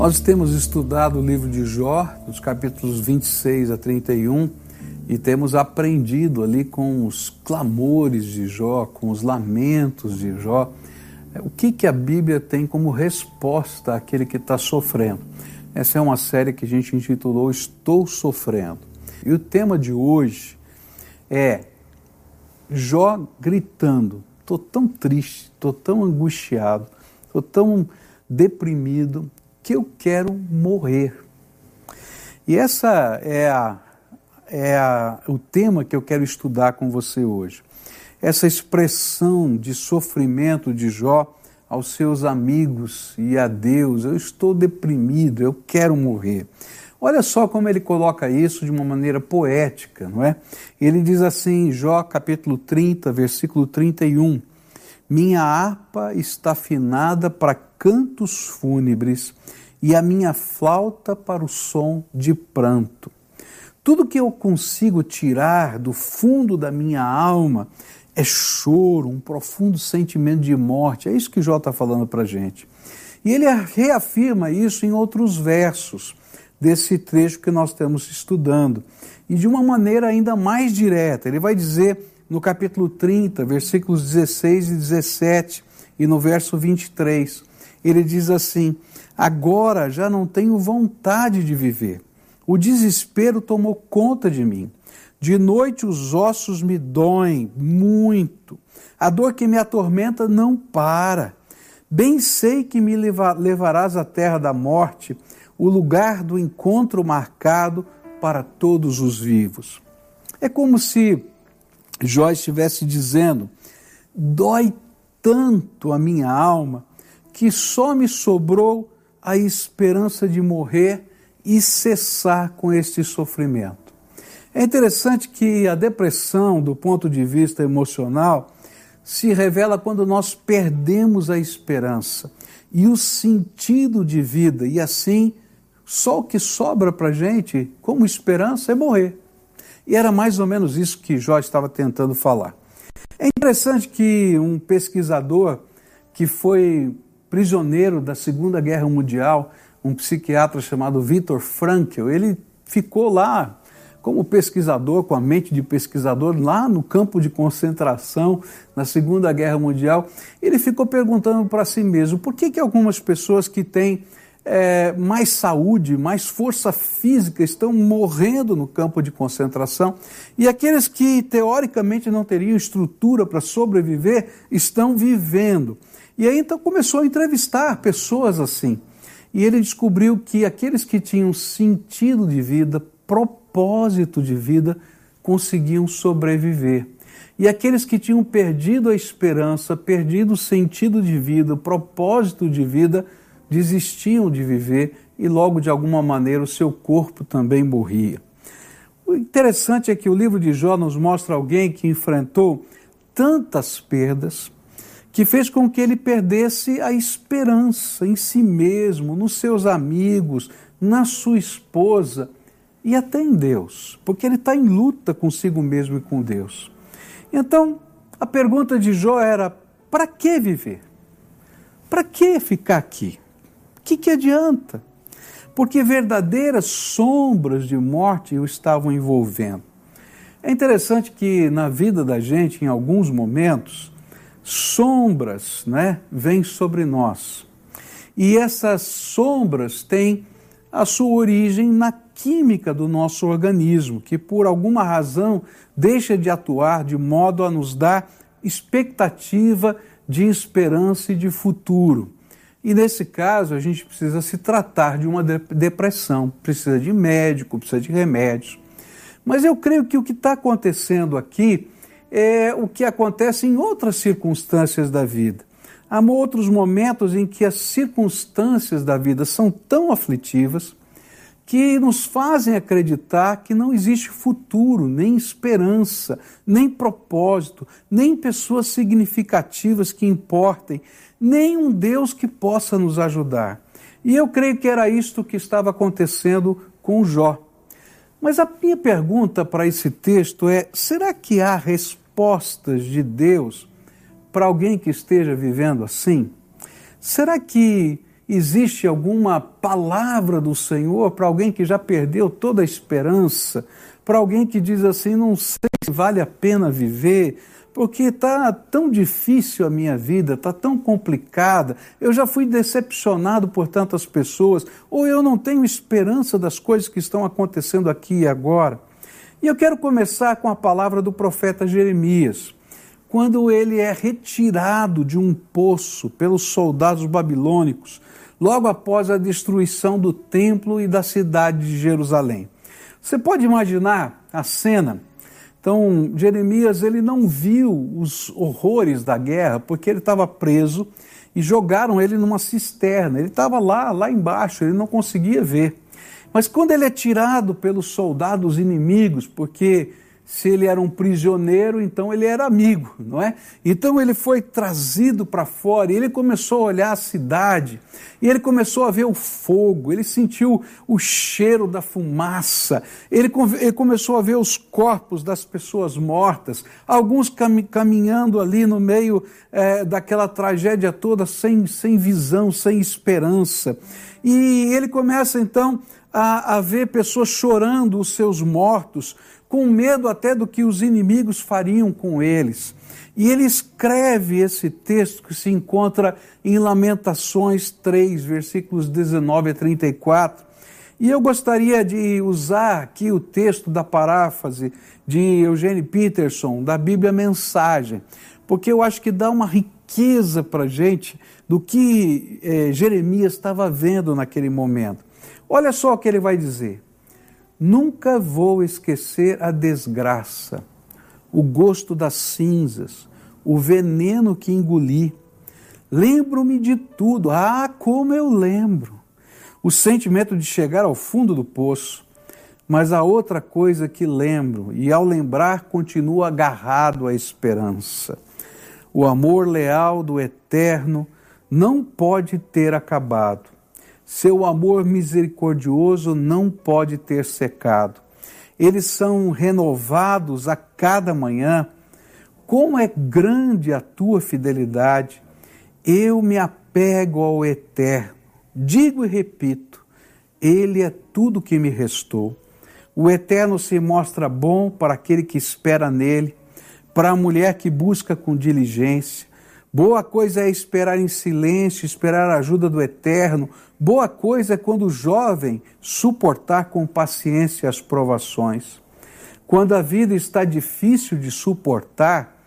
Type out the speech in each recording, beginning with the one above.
Nós temos estudado o livro de Jó, dos capítulos 26 a 31, e temos aprendido ali com os clamores de Jó, com os lamentos de Jó, o que, que a Bíblia tem como resposta àquele que está sofrendo. Essa é uma série que a gente intitulou Estou Sofrendo. E o tema de hoje é Jó gritando: estou tão triste, estou tão angustiado, estou tão deprimido, que eu quero morrer. E essa é, a, é a, o tema que eu quero estudar com você hoje. Essa expressão de sofrimento de Jó aos seus amigos e a Deus: eu estou deprimido, eu quero morrer. Olha só como ele coloca isso de uma maneira poética, não é? Ele diz assim, Jó capítulo 30, versículo 31. Minha harpa está afinada para cantos fúnebres e a minha flauta para o som de pranto. Tudo que eu consigo tirar do fundo da minha alma é choro, um profundo sentimento de morte. É isso que Jó está falando para a gente. E ele reafirma isso em outros versos desse trecho que nós estamos estudando. E de uma maneira ainda mais direta. Ele vai dizer no capítulo 30, versículos 16 e 17, e no verso 23, ele diz assim: Agora já não tenho vontade de viver. O desespero tomou conta de mim. De noite os ossos me doem muito. A dor que me atormenta não para. Bem sei que me levarás à terra da morte, o lugar do encontro marcado para todos os vivos. É como se Jó estivesse dizendo: dói tanto a minha alma que só me sobrou a esperança de morrer e cessar com este sofrimento. É interessante que a depressão, do ponto de vista emocional, se revela quando nós perdemos a esperança e o sentido de vida, e assim, só o que sobra para gente como esperança é morrer. E era mais ou menos isso que Jó estava tentando falar. É interessante que um pesquisador que foi prisioneiro da Segunda Guerra Mundial, um psiquiatra chamado Viktor Frankl. Ele ficou lá como pesquisador, com a mente de pesquisador, lá no campo de concentração na Segunda Guerra Mundial. Ele ficou perguntando para si mesmo por que, que algumas pessoas que têm é, mais saúde, mais força física estão morrendo no campo de concentração e aqueles que teoricamente não teriam estrutura para sobreviver estão vivendo. E aí então começou a entrevistar pessoas assim. E ele descobriu que aqueles que tinham sentido de vida, propósito de vida, conseguiam sobreviver. E aqueles que tinham perdido a esperança, perdido o sentido de vida, o propósito de vida, desistiam de viver e logo de alguma maneira o seu corpo também morria. O interessante é que o livro de Jó nos mostra alguém que enfrentou tantas perdas, que fez com que ele perdesse a esperança em si mesmo, nos seus amigos, na sua esposa e até em Deus, porque ele está em luta consigo mesmo e com Deus. Então, a pergunta de Jó era: para que viver? Para que ficar aqui? O que, que adianta? Porque verdadeiras sombras de morte o estavam envolvendo. É interessante que na vida da gente, em alguns momentos, sombras né, vêm sobre nós. E essas sombras têm a sua origem na química do nosso organismo, que por alguma razão deixa de atuar de modo a nos dar expectativa de esperança e de futuro. E nesse caso, a gente precisa se tratar de uma depressão, precisa de médico, precisa de remédios. Mas eu creio que o que está acontecendo aqui é o que acontece em outras circunstâncias da vida. Há outros momentos em que as circunstâncias da vida são tão aflitivas que nos fazem acreditar que não existe futuro, nem esperança, nem propósito, nem pessoas significativas que importem, nem um Deus que possa nos ajudar. E eu creio que era isto que estava acontecendo com Jó. Mas a minha pergunta para esse texto é: será que há respostas de Deus para alguém que esteja vivendo assim? Será que existe alguma palavra do Senhor para alguém que já perdeu toda a esperança, para alguém que diz assim: não sei se vale a pena viver, porque está tão difícil a minha vida, está tão complicada, eu já fui decepcionado por tantas pessoas, ou eu não tenho esperança das coisas que estão acontecendo aqui e agora. E eu quero começar com a palavra do profeta Jeremias quando ele é retirado de um poço pelos soldados babilônicos, logo após a destruição do templo e da cidade de Jerusalém. Você pode imaginar a cena? Então, Jeremias ele não viu os horrores da guerra porque ele estava preso e jogaram ele numa cisterna. Ele estava lá, lá embaixo, ele não conseguia ver. Mas quando ele é tirado pelos soldados inimigos, porque se ele era um prisioneiro, então ele era amigo, não é? Então ele foi trazido para fora e ele começou a olhar a cidade e ele começou a ver o fogo, ele sentiu o cheiro da fumaça, ele, ele começou a ver os corpos das pessoas mortas, alguns cam caminhando ali no meio é, daquela tragédia toda, sem, sem visão, sem esperança. E ele começa então a, a ver pessoas chorando os seus mortos, com medo até do que os inimigos fariam com eles. E ele escreve esse texto que se encontra em Lamentações 3, versículos 19 a 34. E eu gostaria de usar aqui o texto da paráfrase de Eugene Peterson, da Bíblia Mensagem, porque eu acho que dá uma riqueza para a gente do que eh, Jeremias estava vendo naquele momento. Olha só o que ele vai dizer. Nunca vou esquecer a desgraça, o gosto das cinzas, o veneno que engoli. Lembro-me de tudo, ah, como eu lembro! O sentimento de chegar ao fundo do poço. Mas há outra coisa que lembro, e ao lembrar continuo agarrado à esperança. O amor leal do eterno não pode ter acabado seu amor misericordioso não pode ter secado. Eles são renovados a cada manhã. Como é grande a tua fidelidade! Eu me apego ao eterno. Digo e repito: Ele é tudo que me restou. O eterno se mostra bom para aquele que espera nele, para a mulher que busca com diligência. Boa coisa é esperar em silêncio, esperar a ajuda do eterno, Boa coisa é quando o jovem suportar com paciência as provações. Quando a vida está difícil de suportar,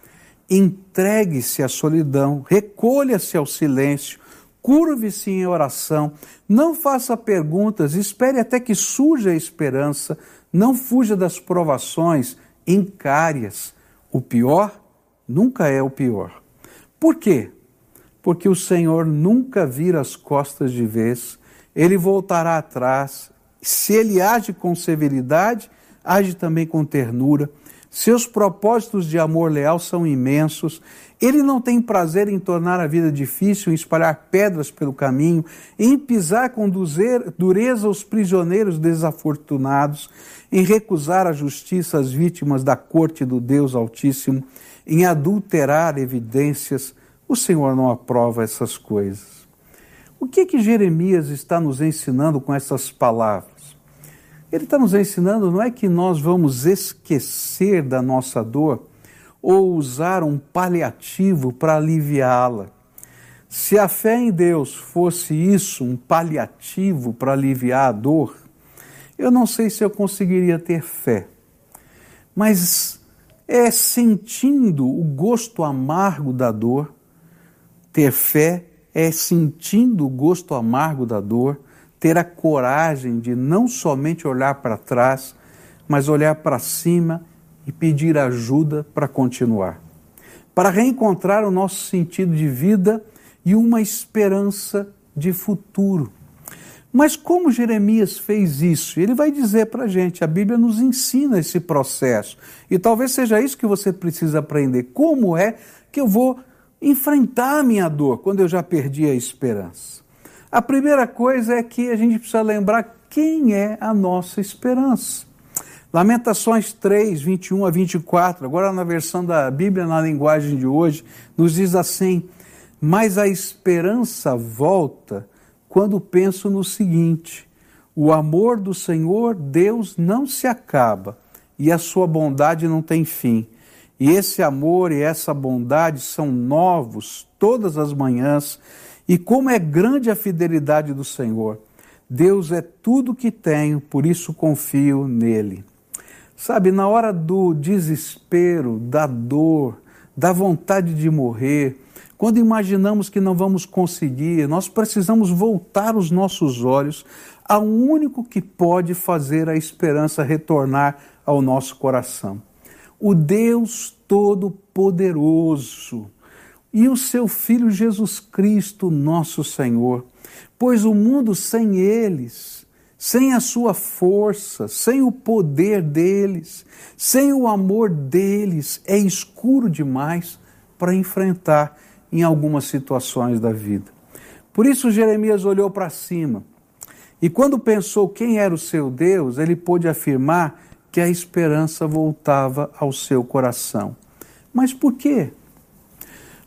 entregue-se à solidão, recolha-se ao silêncio, curve-se em oração, não faça perguntas, espere até que surja a esperança, não fuja das provações, encare-as. O pior nunca é o pior. Por quê? porque o Senhor nunca vira as costas de vez, ele voltará atrás. Se ele age com severidade, age também com ternura. Seus propósitos de amor leal são imensos. Ele não tem prazer em tornar a vida difícil, em espalhar pedras pelo caminho, em pisar com dureza os prisioneiros desafortunados, em recusar a justiça às vítimas da corte do Deus Altíssimo, em adulterar evidências o Senhor não aprova essas coisas. O que que Jeremias está nos ensinando com essas palavras? Ele está nos ensinando não é que nós vamos esquecer da nossa dor ou usar um paliativo para aliviá-la. Se a fé em Deus fosse isso, um paliativo para aliviar a dor, eu não sei se eu conseguiria ter fé. Mas é sentindo o gosto amargo da dor ter fé é sentindo o gosto amargo da dor, ter a coragem de não somente olhar para trás, mas olhar para cima e pedir ajuda para continuar. Para reencontrar o nosso sentido de vida e uma esperança de futuro. Mas como Jeremias fez isso? Ele vai dizer para a gente, a Bíblia nos ensina esse processo. E talvez seja isso que você precisa aprender. Como é que eu vou enfrentar a minha dor quando eu já perdi a esperança. A primeira coisa é que a gente precisa lembrar quem é a nossa esperança. Lamentações 3, 21 a 24, agora na versão da Bíblia, na linguagem de hoje, nos diz assim: Mas a esperança volta quando penso no seguinte: o amor do Senhor Deus não se acaba e a sua bondade não tem fim. E esse amor e essa bondade são novos todas as manhãs, e como é grande a fidelidade do Senhor. Deus é tudo que tenho, por isso confio nele. Sabe, na hora do desespero, da dor, da vontade de morrer, quando imaginamos que não vamos conseguir, nós precisamos voltar os nossos olhos ao único que pode fazer a esperança retornar ao nosso coração. O Deus Todo-Poderoso e o seu Filho Jesus Cristo, nosso Senhor. Pois o mundo sem eles, sem a sua força, sem o poder deles, sem o amor deles, é escuro demais para enfrentar em algumas situações da vida. Por isso Jeremias olhou para cima e, quando pensou quem era o seu Deus, ele pôde afirmar que a esperança voltava ao seu coração. Mas por quê?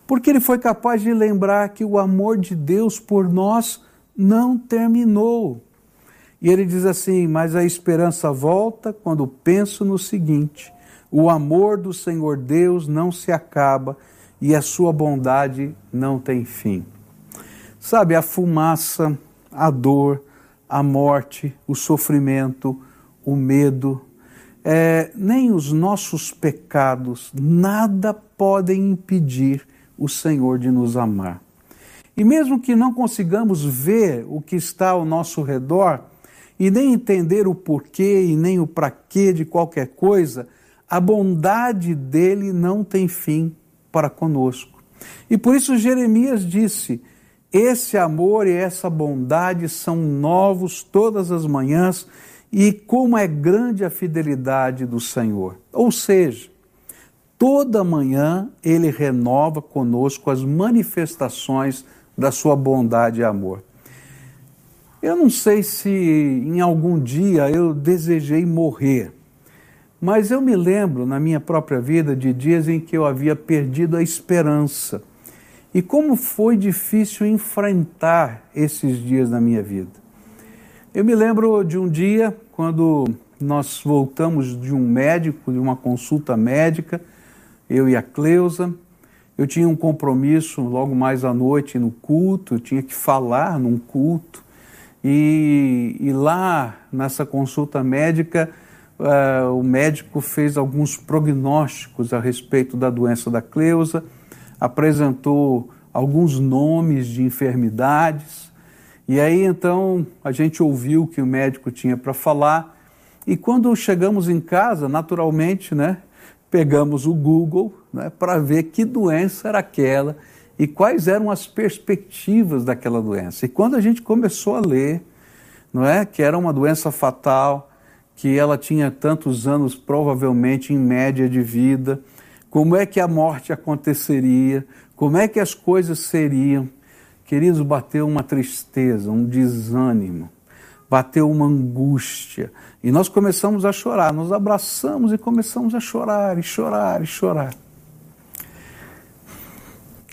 Porque ele foi capaz de lembrar que o amor de Deus por nós não terminou. E ele diz assim: Mas a esperança volta quando penso no seguinte: o amor do Senhor Deus não se acaba e a sua bondade não tem fim. Sabe, a fumaça, a dor, a morte, o sofrimento, o medo, é, nem os nossos pecados, nada podem impedir o Senhor de nos amar. E mesmo que não consigamos ver o que está ao nosso redor, e nem entender o porquê e nem o para quê de qualquer coisa, a bondade dele não tem fim para conosco. E por isso Jeremias disse: Esse amor e essa bondade são novos todas as manhãs, e como é grande a fidelidade do Senhor. Ou seja, toda manhã ele renova conosco as manifestações da sua bondade e amor. Eu não sei se em algum dia eu desejei morrer, mas eu me lembro na minha própria vida de dias em que eu havia perdido a esperança. E como foi difícil enfrentar esses dias na minha vida. Eu me lembro de um dia quando nós voltamos de um médico, de uma consulta médica, eu e a Cleusa. Eu tinha um compromisso logo mais à noite no culto, eu tinha que falar num culto. E, e lá nessa consulta médica, uh, o médico fez alguns prognósticos a respeito da doença da Cleusa, apresentou alguns nomes de enfermidades, e aí então a gente ouviu o que o médico tinha para falar, e quando chegamos em casa, naturalmente, né, pegamos o Google né, para ver que doença era aquela e quais eram as perspectivas daquela doença. E quando a gente começou a ler, não é, que era uma doença fatal, que ela tinha tantos anos, provavelmente em média de vida, como é que a morte aconteceria, como é que as coisas seriam. Queridos, bateu uma tristeza, um desânimo, bateu uma angústia. E nós começamos a chorar, nos abraçamos e começamos a chorar, e chorar, e chorar.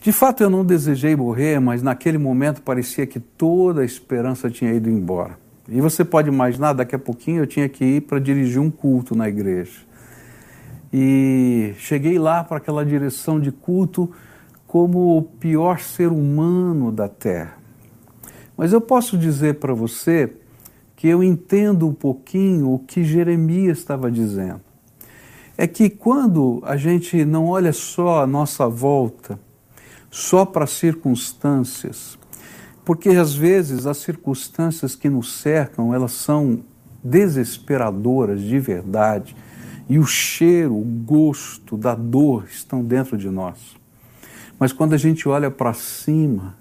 De fato, eu não desejei morrer, mas naquele momento parecia que toda a esperança tinha ido embora. E você pode imaginar, daqui a pouquinho eu tinha que ir para dirigir um culto na igreja. E cheguei lá para aquela direção de culto como o pior ser humano da terra. Mas eu posso dizer para você que eu entendo um pouquinho o que Jeremias estava dizendo. É que quando a gente não olha só a nossa volta, só para as circunstâncias, porque às vezes as circunstâncias que nos cercam, elas são desesperadoras de verdade, e o cheiro, o gosto da dor estão dentro de nós. Mas quando a gente olha para cima,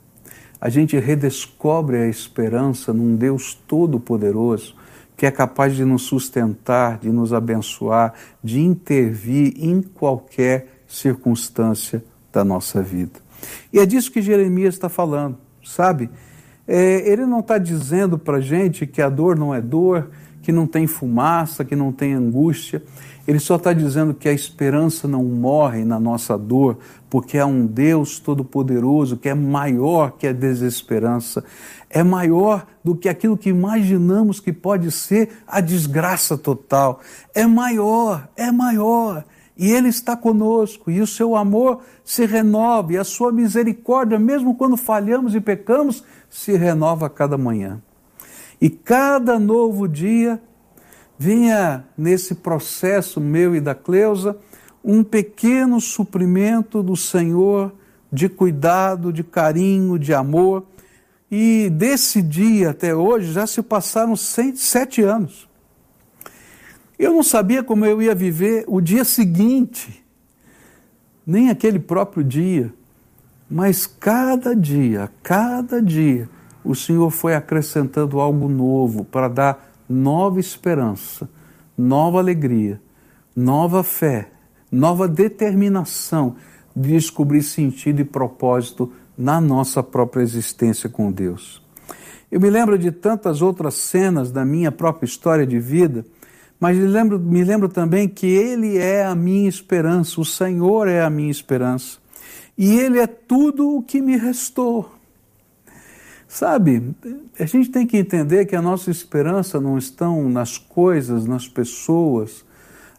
a gente redescobre a esperança num Deus todo-poderoso que é capaz de nos sustentar, de nos abençoar, de intervir em qualquer circunstância da nossa vida. E é disso que Jeremias está falando sabe? É, ele não está dizendo para a gente que a dor não é dor, que não tem fumaça, que não tem angústia. Ele só está dizendo que a esperança não morre na nossa dor, porque há um Deus todo-poderoso que é maior que a desesperança, é maior do que aquilo que imaginamos que pode ser a desgraça total. É maior, é maior. E Ele está conosco, e o seu amor se renova, e a sua misericórdia, mesmo quando falhamos e pecamos, se renova a cada manhã. E cada novo dia vinha nesse processo meu e da Cleusa um pequeno suprimento do Senhor de cuidado, de carinho, de amor. E desse dia até hoje já se passaram sete anos. Eu não sabia como eu ia viver o dia seguinte, nem aquele próprio dia, mas cada dia, cada dia, o Senhor foi acrescentando algo novo para dar nova esperança, nova alegria, nova fé, nova determinação de descobrir sentido e propósito na nossa própria existência com Deus. Eu me lembro de tantas outras cenas da minha própria história de vida, mas me lembro, me lembro também que Ele é a minha esperança, o Senhor é a minha esperança, e Ele é tudo o que me restou. Sabe, a gente tem que entender que a nossa esperança não estão nas coisas, nas pessoas,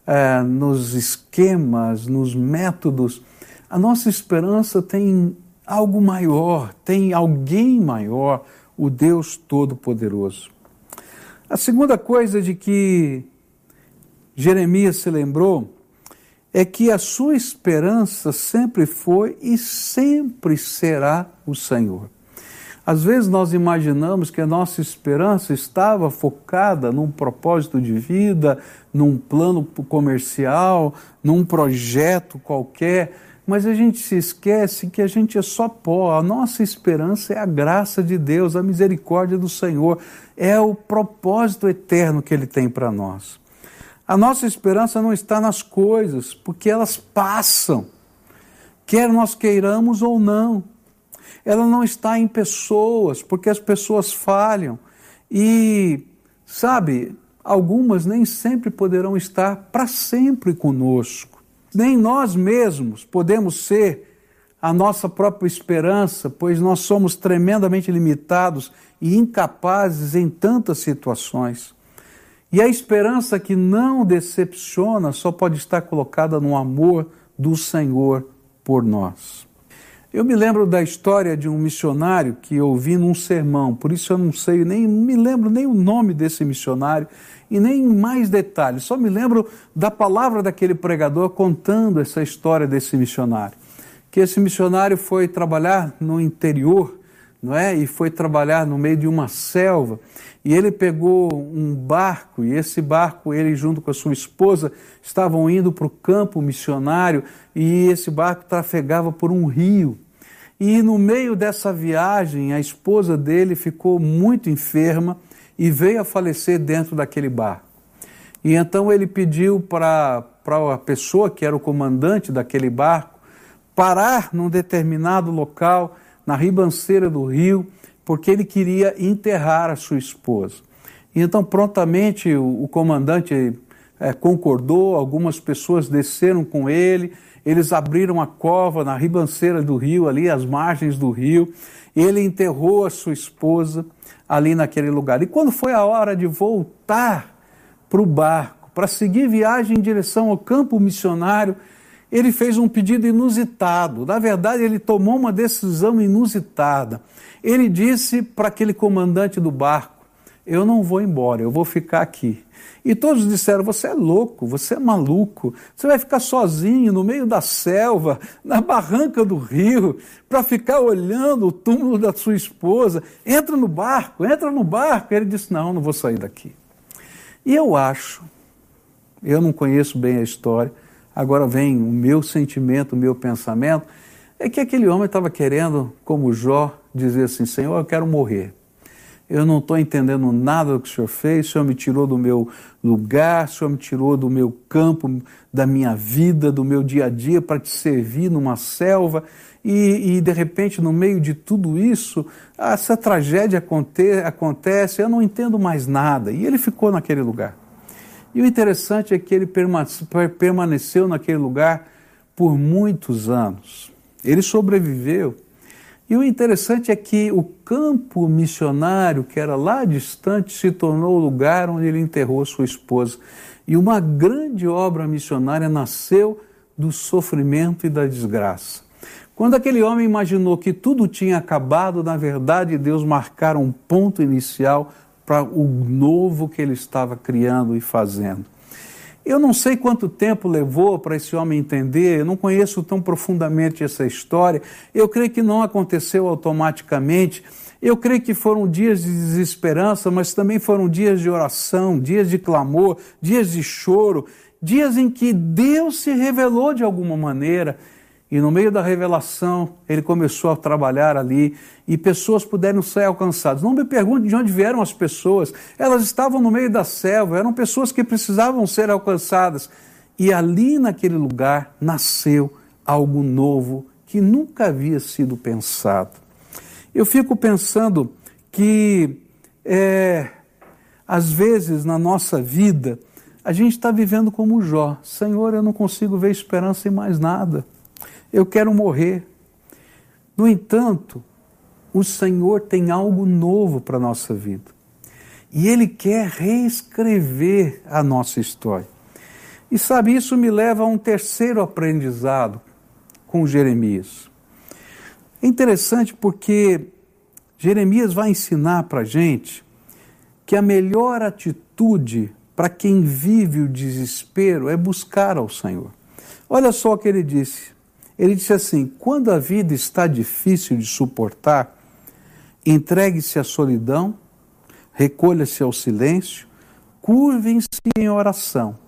é, nos esquemas, nos métodos. A nossa esperança tem algo maior, tem alguém maior, o Deus Todo-Poderoso. A segunda coisa de que Jeremias se lembrou é que a sua esperança sempre foi e sempre será o Senhor. Às vezes nós imaginamos que a nossa esperança estava focada num propósito de vida, num plano comercial, num projeto qualquer, mas a gente se esquece que a gente é só pó. A nossa esperança é a graça de Deus, a misericórdia do Senhor, é o propósito eterno que Ele tem para nós. A nossa esperança não está nas coisas, porque elas passam, quer nós queiramos ou não ela não está em pessoas, porque as pessoas falham. E, sabe, algumas nem sempre poderão estar para sempre conosco. Nem nós mesmos podemos ser a nossa própria esperança, pois nós somos tremendamente limitados e incapazes em tantas situações. E a esperança que não decepciona só pode estar colocada no amor do Senhor por nós. Eu me lembro da história de um missionário que ouvi num sermão, por isso eu não sei, nem me lembro nem o nome desse missionário e nem mais detalhes, só me lembro da palavra daquele pregador contando essa história desse missionário. Que esse missionário foi trabalhar no interior, não é? E foi trabalhar no meio de uma selva. E ele pegou um barco, e esse barco, ele junto com a sua esposa, estavam indo para o campo missionário, e esse barco trafegava por um rio. E no meio dessa viagem, a esposa dele ficou muito enferma e veio a falecer dentro daquele barco. E então ele pediu para a pessoa que era o comandante daquele barco parar num determinado local, na ribanceira do rio, porque ele queria enterrar a sua esposa. E então prontamente o, o comandante é, concordou, algumas pessoas desceram com ele eles abriram a cova na ribanceira do rio, ali às margens do rio. Ele enterrou a sua esposa ali naquele lugar. E quando foi a hora de voltar para o barco, para seguir viagem em direção ao campo missionário, ele fez um pedido inusitado. Na verdade, ele tomou uma decisão inusitada. Ele disse para aquele comandante do barco: Eu não vou embora, eu vou ficar aqui. E todos disseram: Você é louco, você é maluco, você vai ficar sozinho no meio da selva, na barranca do rio, para ficar olhando o túmulo da sua esposa. Entra no barco, entra no barco. Ele disse: Não, não vou sair daqui. E eu acho, eu não conheço bem a história, agora vem o meu sentimento, o meu pensamento, é que aquele homem estava querendo, como Jó, dizer assim: Senhor, eu quero morrer eu não estou entendendo nada do que o Senhor fez, o Senhor me tirou do meu lugar, o Senhor me tirou do meu campo, da minha vida, do meu dia a dia para te servir numa selva. E, e, de repente, no meio de tudo isso, essa tragédia aconte, acontece, eu não entendo mais nada. E ele ficou naquele lugar. E o interessante é que ele permaneceu naquele lugar por muitos anos. Ele sobreviveu E o interessante é que o campo missionário, que era lá distante, se tornou o lugar onde ele enterrou sua esposa. E uma grande obra missionária nasceu do sofrimento e da desgraça. Quando aquele homem imaginou que tudo tinha acabado, na verdade, Deus marcara um ponto inicial para o novo que ele estava criando e fazendo. Eu não sei quanto tempo levou para esse homem entender, eu não conheço tão profundamente essa história. Eu creio que não aconteceu automaticamente. Eu creio que foram dias de desesperança, mas também foram dias de oração, dias de clamor, dias de choro, dias em que Deus se revelou de alguma maneira e no meio da revelação, ele começou a trabalhar ali e pessoas puderam ser alcançadas. Não me pergunte de onde vieram as pessoas, elas estavam no meio da selva, eram pessoas que precisavam ser alcançadas. E ali naquele lugar nasceu algo novo que nunca havia sido pensado. Eu fico pensando que, é, às vezes, na nossa vida, a gente está vivendo como Jó: Senhor, eu não consigo ver esperança em mais nada eu quero morrer. No entanto, o Senhor tem algo novo para a nossa vida. E Ele quer reescrever a nossa história. E sabe, isso me leva a um terceiro aprendizado com Jeremias. É interessante porque Jeremias vai ensinar para a gente que a melhor atitude para quem vive o desespero é buscar ao Senhor. Olha só o que ele disse: ele disse assim: quando a vida está difícil de suportar, entregue-se à solidão, recolha-se ao silêncio, curvem-se em oração.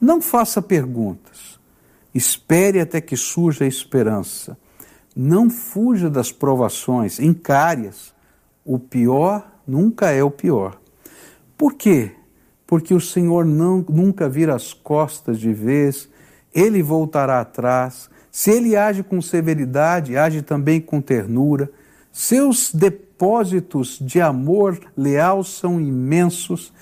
Não faça perguntas. Espere até que surja a esperança. Não fuja das provações, encare-as. O pior nunca é o pior. Por quê? Porque o Senhor não, nunca vira as costas de vez, ele voltará atrás, se ele age com severidade, age também com ternura. Seus depósitos de amor leal são imensos.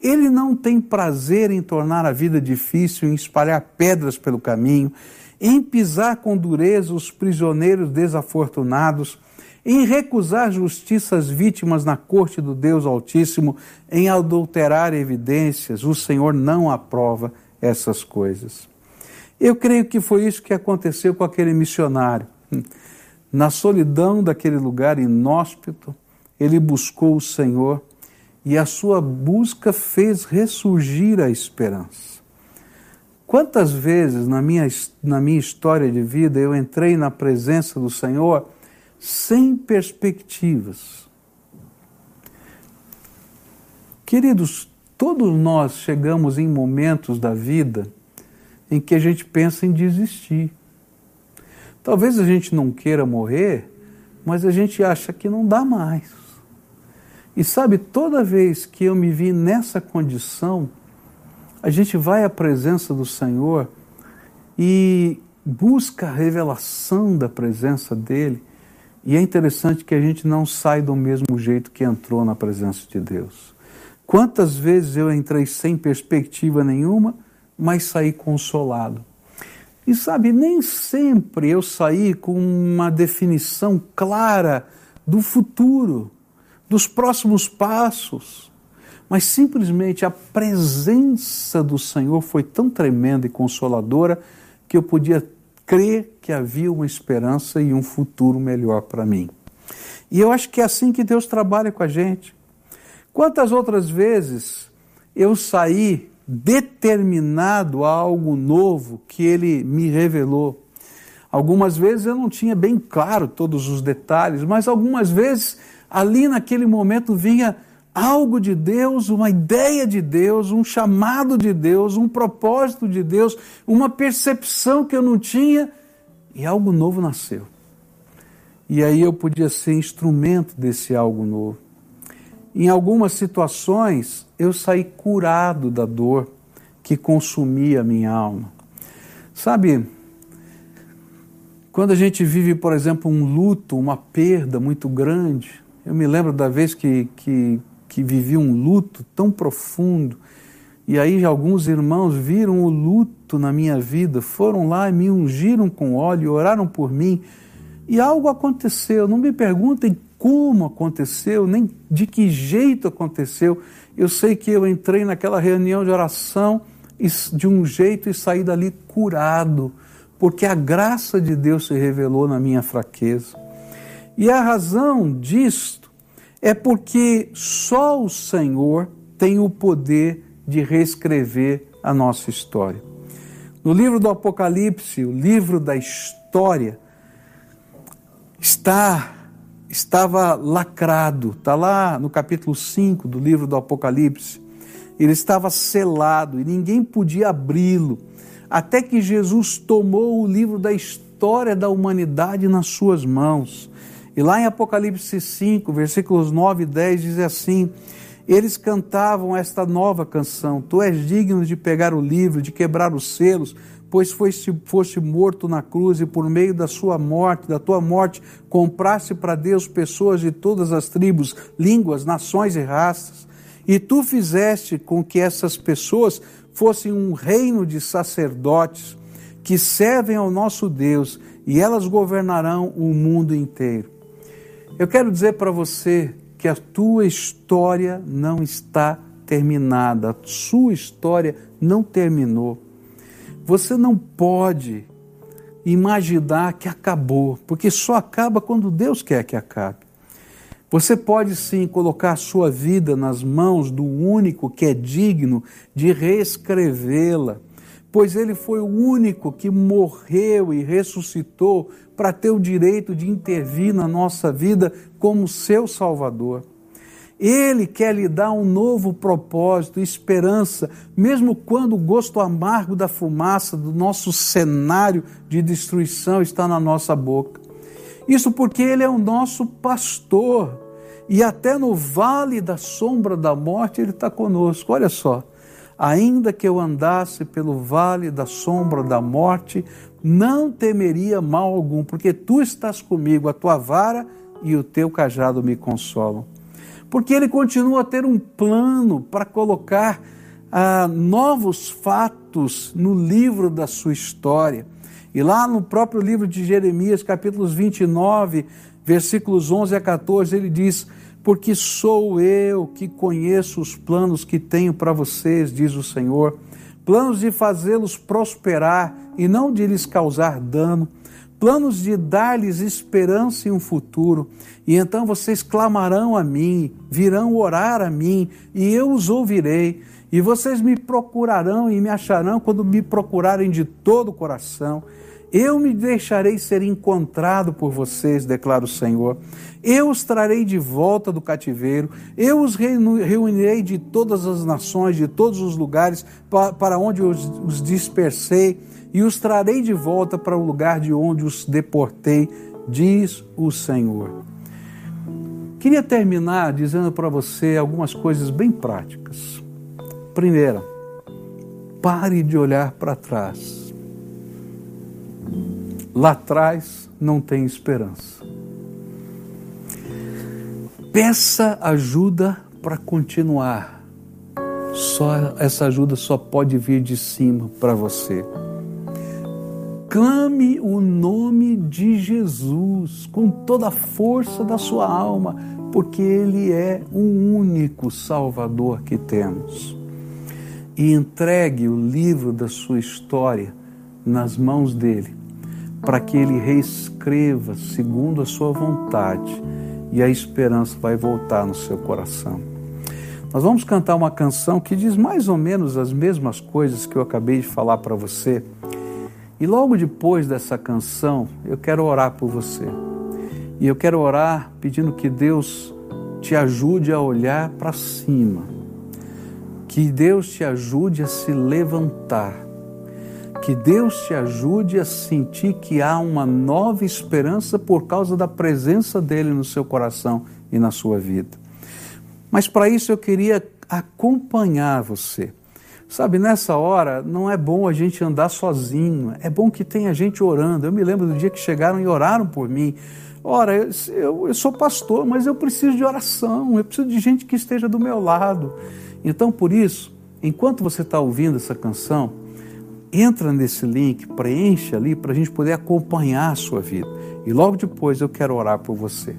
Ele não tem prazer em tornar a vida difícil, em espalhar pedras pelo caminho, em pisar com dureza os prisioneiros desafortunados, em recusar justiça às vítimas na corte do Deus Altíssimo, em adulterar evidências. O Senhor não aprova essas coisas. Eu creio que foi isso que aconteceu com aquele missionário. Na solidão daquele lugar inóspito, ele buscou o Senhor e a sua busca fez ressurgir a esperança. Quantas vezes na minha, na minha história de vida eu entrei na presença do Senhor sem perspectivas? Queridos, todos nós chegamos em momentos da vida em que a gente pensa em desistir. Talvez a gente não queira morrer, mas a gente acha que não dá mais. E sabe, toda vez que eu me vi nessa condição, a gente vai à presença do Senhor e busca a revelação da presença dele. E é interessante que a gente não sai do mesmo jeito que entrou na presença de Deus. Quantas vezes eu entrei sem perspectiva nenhuma, mas saí consolado. E sabe, nem sempre eu saí com uma definição clara do futuro, dos próximos passos, mas simplesmente a presença do Senhor foi tão tremenda e consoladora que eu podia crer que havia uma esperança e um futuro melhor para mim. E eu acho que é assim que Deus trabalha com a gente. Quantas outras vezes eu saí determinado a algo novo que ele me revelou. Algumas vezes eu não tinha bem claro todos os detalhes, mas algumas vezes ali naquele momento vinha algo de Deus, uma ideia de Deus, um chamado de Deus, um propósito de Deus, uma percepção que eu não tinha e algo novo nasceu. E aí eu podia ser instrumento desse algo novo. Em algumas situações, eu saí curado da dor que consumia a minha alma. Sabe, quando a gente vive, por exemplo, um luto, uma perda muito grande, eu me lembro da vez que, que, que vivi um luto tão profundo, e aí alguns irmãos viram o luto na minha vida, foram lá e me ungiram com óleo, oraram por mim, E algo aconteceu. Não me perguntem como aconteceu, nem de que jeito aconteceu. Eu sei que eu entrei naquela reunião de oração de um jeito e saí dali curado, porque a graça de Deus se revelou na minha fraqueza. E a razão disto é porque só o Senhor tem o poder de reescrever a nossa história. No livro do Apocalipse, o livro da história, está estava lacrado, está lá no capítulo 5 do livro do Apocalipse. Ele estava selado e ninguém podia abri-lo, até que Jesus tomou o livro da história da humanidade nas suas mãos. E lá em Apocalipse 5, versículos 9 e 10 diz assim: eles cantavam esta nova canção: Tu és digno de pegar o livro, de quebrar os selos, pois foste, foste morto na cruz e por meio da sua morte, da tua morte, compraste para Deus pessoas de todas as tribos, línguas, nações e raças. E tu fizeste com que essas pessoas fossem um reino de sacerdotes que servem ao nosso Deus e elas governarão o mundo inteiro. Eu quero dizer para você que a tua história não está terminada, a sua história não terminou. Você não pode imaginar que acabou, porque só acaba quando Deus quer que acabe. Você pode sim colocar sua vida nas mãos do único que é digno de reescrevê-la, pois ele foi o único que morreu e ressuscitou para ter o direito de intervir na nossa vida como seu Salvador. Ele quer lhe dar um novo propósito, esperança, mesmo quando o gosto amargo da fumaça do nosso cenário de destruição está na nossa boca. Isso porque Ele é o nosso pastor e até no vale da sombra da morte Ele está conosco. Olha só, ainda que eu andasse pelo vale da sombra da morte, não temeria mal algum, porque tu estás comigo, a tua vara e o teu cajado me consolam. Porque ele continua a ter um plano para colocar ah, novos fatos no livro da sua história. E lá no próprio livro de Jeremias, capítulos 29, versículos 11 a 14, ele diz: Porque sou eu que conheço os planos que tenho para vocês, diz o Senhor planos de fazê-los prosperar e não de lhes causar dano, planos de dar-lhes esperança e um futuro. E então vocês clamarão a mim, virão orar a mim, e eu os ouvirei. E vocês me procurarão e me acharão quando me procurarem de todo o coração. Eu me deixarei ser encontrado por vocês, declara o Senhor. Eu os trarei de volta do cativeiro, eu os reunirei de todas as nações, de todos os lugares para onde os, dispersei, e os trarei de volta para o lugar de onde os deportei, diz o Senhor. Queria terminar dizendo para você algumas coisas bem práticas. Primeira, pare de olhar para trás lá atrás não tem esperança. Peça ajuda para continuar. Só essa ajuda só pode vir de cima para você. Clame o nome de Jesus com toda a força da sua alma, porque ele é o único Salvador que temos. E entregue o livro da sua história nas mãos dele para que ele reescreva segundo a sua vontade e a esperança vai voltar no seu coração. Nós vamos cantar uma canção que diz mais ou menos as mesmas coisas que eu acabei de falar para você. E logo depois dessa canção, eu quero orar por você. E eu quero orar pedindo que Deus te ajude a olhar para cima. Que Deus te ajude a se levantar que Deus te ajude a sentir que há uma nova esperança por causa da presença dele no seu coração e na sua vida. Mas para isso eu queria acompanhar você. Sabe, nessa hora não é bom a gente andar sozinho, é bom que tenha gente orando. Eu me lembro do dia que chegaram e oraram por mim. Ora, eu, eu, sou pastor, mas eu preciso de oração, eu preciso de gente que esteja do meu lado. Então, por isso, enquanto você está ouvindo essa canção, entra nesse link, preenche ali para a gente poder acompanhar a sua vida. E logo depois eu quero orar por você.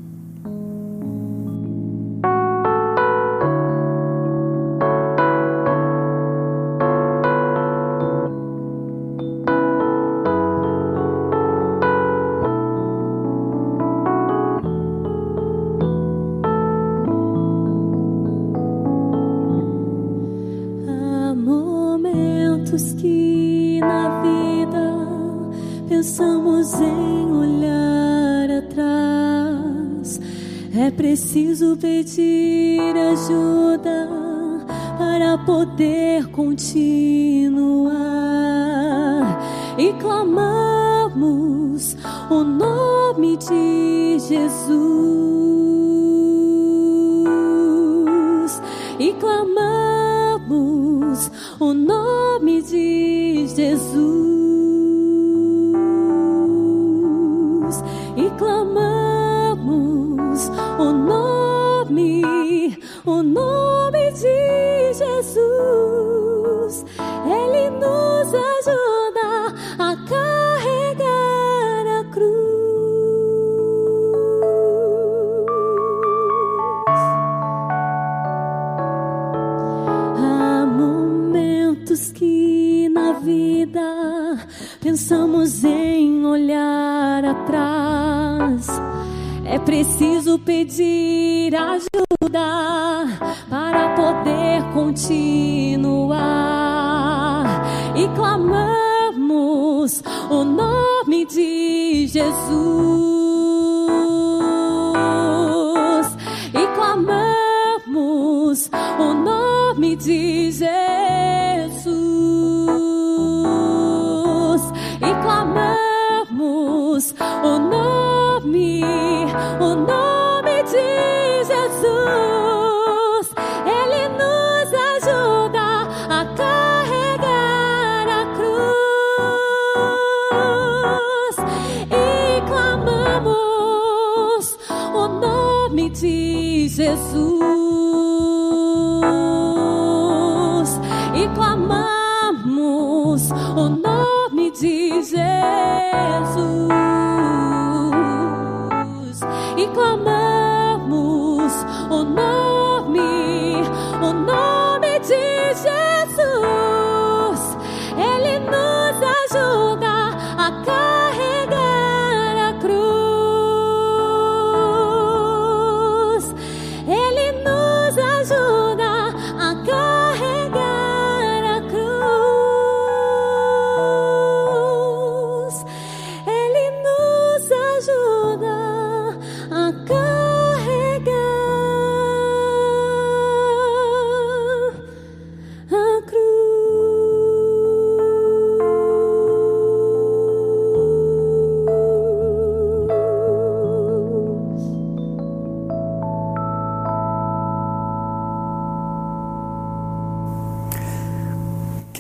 E clamamos o nome de Jesus e clamamos o nome de Jesus. Pensamos em olhar atrás. É preciso pedir ajuda para poder continuar. E clamamos o nome de Jesus. E clamamos o nome de Jesus. O nome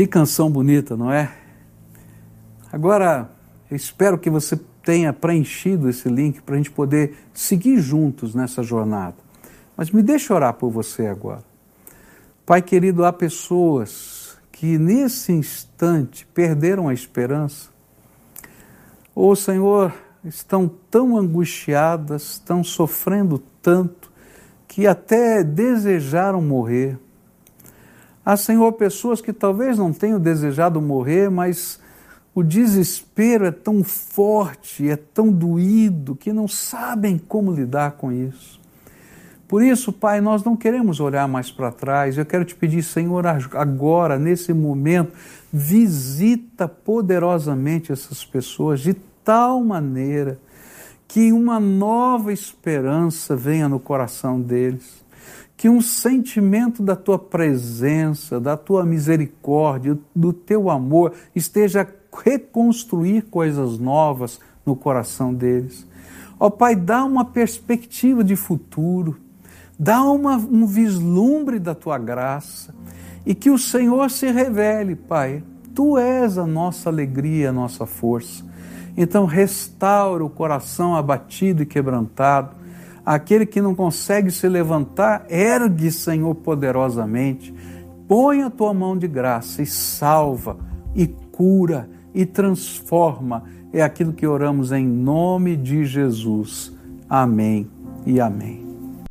Que canção bonita, não é? Agora, eu espero que você tenha preenchido esse link para a gente poder seguir juntos nessa jornada. Mas me deixe orar por você agora. Pai querido, há pessoas que nesse instante perderam a esperança. Ou, Senhor, estão tão angustiadas, estão sofrendo tanto, que até desejaram morrer Há, Senhor, pessoas que talvez não tenham desejado morrer, mas o desespero é tão forte, é tão doído, que não sabem como lidar com isso. Por isso, Pai, nós não queremos olhar mais para trás. Eu quero te pedir, Senhor, agora, nesse momento, visita poderosamente essas pessoas de tal maneira que uma nova esperança venha no coração deles que um sentimento da tua presença, da tua misericórdia, do teu amor esteja a reconstruir coisas novas no coração deles. Ó Pai, dá uma perspectiva de futuro, dá uma, um vislumbre da tua graça e que o Senhor se revele, Pai. Tu és a nossa alegria, a nossa força. Então, restaura o coração abatido e quebrantado Aquele que não consegue se levantar, ergue, Senhor, poderosamente. Põe a tua mão de graça e salva e cura e transforma. É aquilo que oramos em nome de Jesus. Amém e amém.